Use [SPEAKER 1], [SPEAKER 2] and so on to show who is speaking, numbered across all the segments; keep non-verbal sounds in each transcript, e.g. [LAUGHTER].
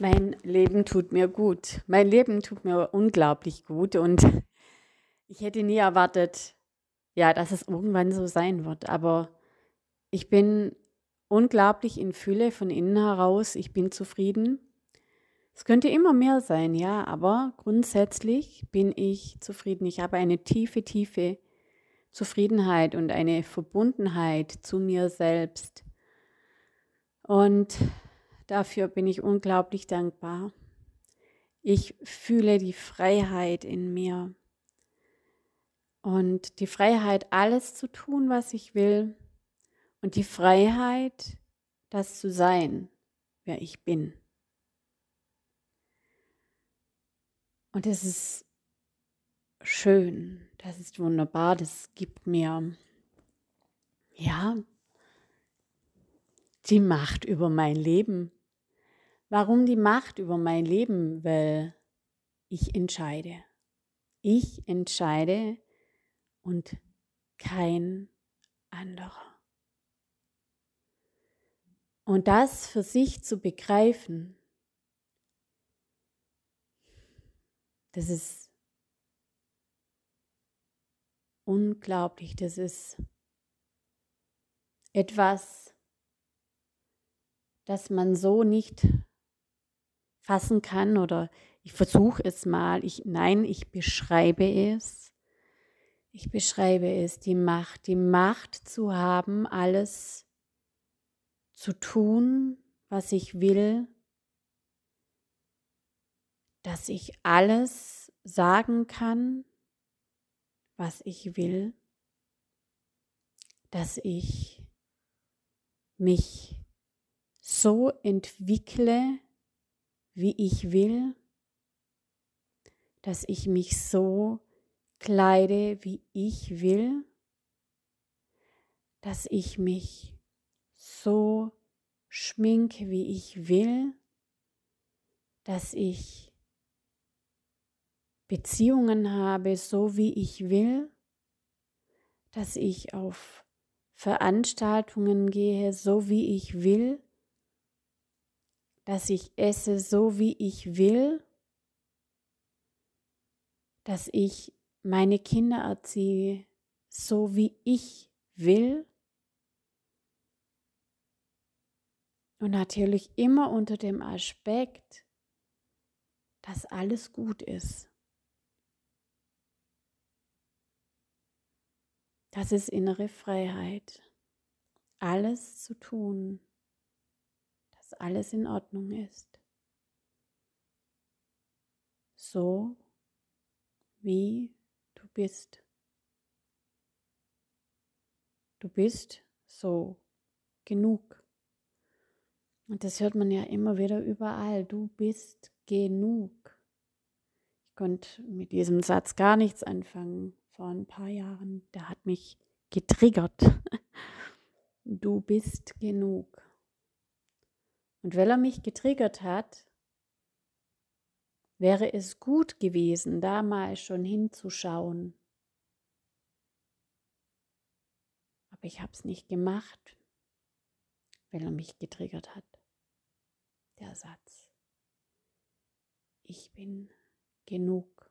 [SPEAKER 1] Mein Leben tut mir gut. Mein Leben tut mir unglaublich gut und [LAUGHS] ich hätte nie erwartet, ja, dass es irgendwann so sein wird. Aber ich bin unglaublich in Fülle von innen heraus. Ich bin zufrieden. Es könnte immer mehr sein, ja, aber grundsätzlich bin ich zufrieden. Ich habe eine tiefe, tiefe Zufriedenheit und eine Verbundenheit zu mir selbst. Und Dafür bin ich unglaublich dankbar. Ich fühle die Freiheit in mir und die Freiheit, alles zu tun, was ich will und die Freiheit, das zu sein, wer ich bin. Und es ist schön, das ist wunderbar, das gibt mir, ja, die Macht über mein Leben. Warum die Macht über mein Leben? Weil ich entscheide. Ich entscheide und kein anderer. Und das für sich zu begreifen, das ist unglaublich. Das ist etwas, das man so nicht fassen kann oder ich versuche es mal. Ich, nein, ich beschreibe es. Ich beschreibe es, die Macht, die Macht zu haben, alles zu tun, was ich will, dass ich alles sagen kann, was ich will, dass ich mich so entwickle, wie ich will, dass ich mich so kleide, wie ich will, dass ich mich so schminke, wie ich will, dass ich Beziehungen habe, so wie ich will, dass ich auf Veranstaltungen gehe, so wie ich will, dass ich esse so, wie ich will, dass ich meine Kinder erziehe so, wie ich will. Und natürlich immer unter dem Aspekt, dass alles gut ist. Das ist innere Freiheit. Alles zu tun, dass alles in Ordnung ist. So wie du bist. Du bist so genug. Und das hört man ja immer wieder überall. Du bist genug. Ich konnte mit diesem Satz gar nichts anfangen vor ein paar Jahren. Der hat mich getriggert. [LAUGHS] Du bist genug. Und weil er mich getriggert hat, wäre es gut gewesen, da mal schon hinzuschauen. Aber ich habe es nicht gemacht, weil er mich getriggert hat. Der Satz. Ich bin genug.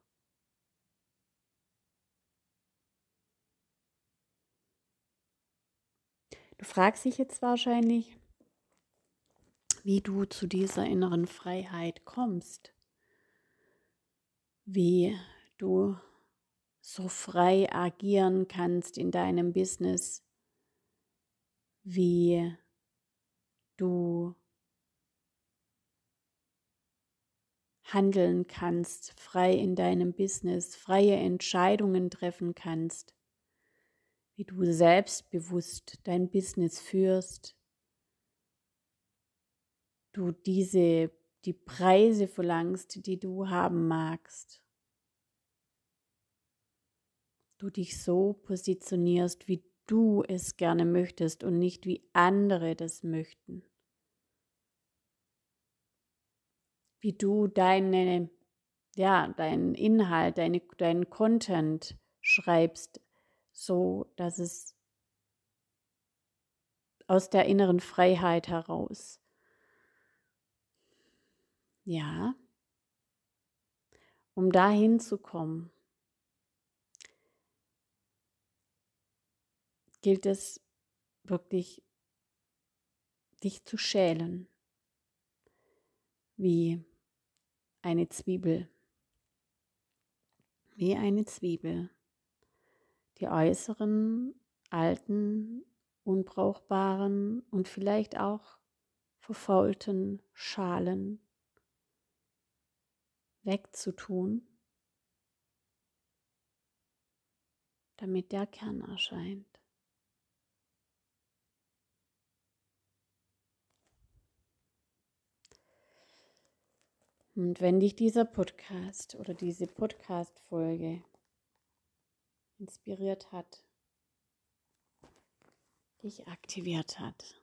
[SPEAKER 1] Du fragst dich jetzt wahrscheinlich, wie du zu dieser inneren Freiheit kommst, wie du so frei agieren kannst in deinem Business, wie du handeln kannst, frei in deinem Business, freie Entscheidungen treffen kannst, wie du selbstbewusst dein Business führst, du diese, die Preise verlangst, die du haben magst. Du dich so positionierst, wie du es gerne möchtest und nicht wie andere das möchten. Wie du deine, ja, deinen Inhalt, deine, deinen Content schreibst, so dass es aus der inneren Freiheit heraus ja, um dahin zu kommen, gilt es wirklich, dich zu schälen, wie eine Zwiebel, wie eine Zwiebel. Die äußeren, alten, unbrauchbaren und vielleicht auch verfaulten Schalen wegzutun, damit der Kern erscheint. Und wenn dich dieser Podcast oder diese Podcast-Folge inspiriert hat, dich aktiviert hat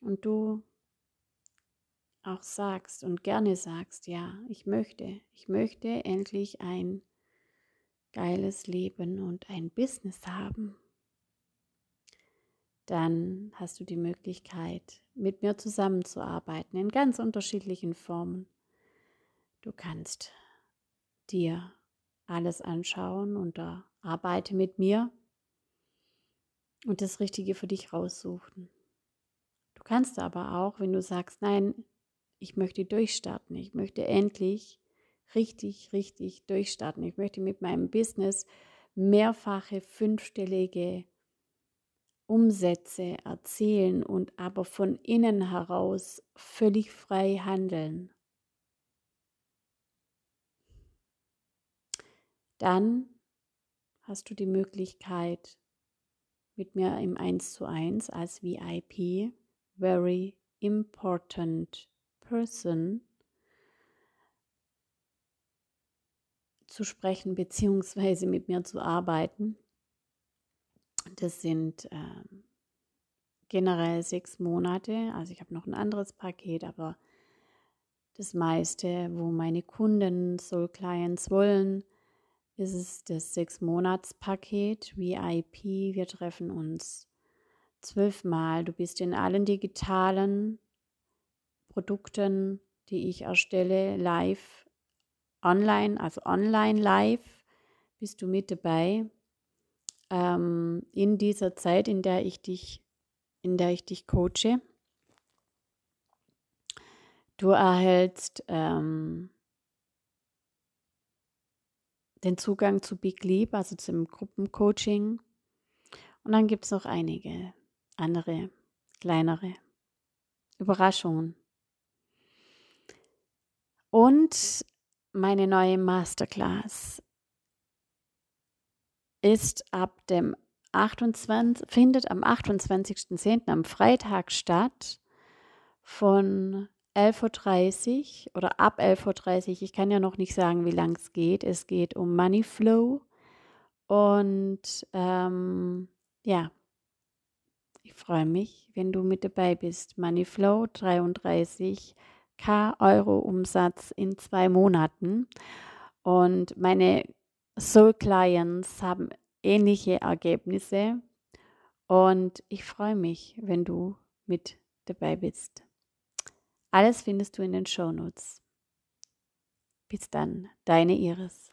[SPEAKER 1] und du auch sagst und gerne sagst, ja, ich möchte, ich möchte endlich ein geiles Leben und ein Business haben, dann hast du die Möglichkeit, mit mir zusammenzuarbeiten in ganz unterschiedlichen Formen. Du kannst dir alles anschauen und arbeite mit mir und das Richtige für dich raussuchen. Du kannst aber auch, wenn du sagst, nein, ich möchte durchstarten, ich möchte endlich richtig, richtig durchstarten, ich möchte mit meinem Business mehrfache fünfstellige Umsätze erzielen und aber von innen heraus völlig frei handeln. Dann hast du die Möglichkeit, mit mir im 1 zu 1 als VIP, Very Important Person, zu sprechen beziehungsweise mit mir zu arbeiten. Das sind äh, generell sechs Monate. Also ich habe noch ein anderes Paket, aber das meiste, wo meine Kunden, Soul Clients wollen, ist es das Sechs-Monats-Paket VIP. Wir treffen uns zwölfmal. Du bist in allen digitalen Produkten, die ich erstelle, live, online, also online live, bist du mit dabei ähm, in dieser Zeit, in der ich dich, in der ich dich coache. Du erhältst ähm, den Zugang zu Big Leap, also zum Gruppencoaching. Und dann gibt es noch einige andere, kleinere Überraschungen. Und meine neue Masterclass ist ab dem 28, findet am 28.10. am Freitag statt von 11.30 Uhr oder ab 11.30 Uhr. Ich kann ja noch nicht sagen, wie lang es geht. Es geht um Money Flow. Und ähm, ja, ich freue mich, wenn du mit dabei bist. Money Flow 33k Euro Umsatz in zwei Monaten. Und meine Soul Clients haben ähnliche Ergebnisse und ich freue mich, wenn du mit dabei bist. Alles findest du in den Show Notes. Bis dann, deine Iris.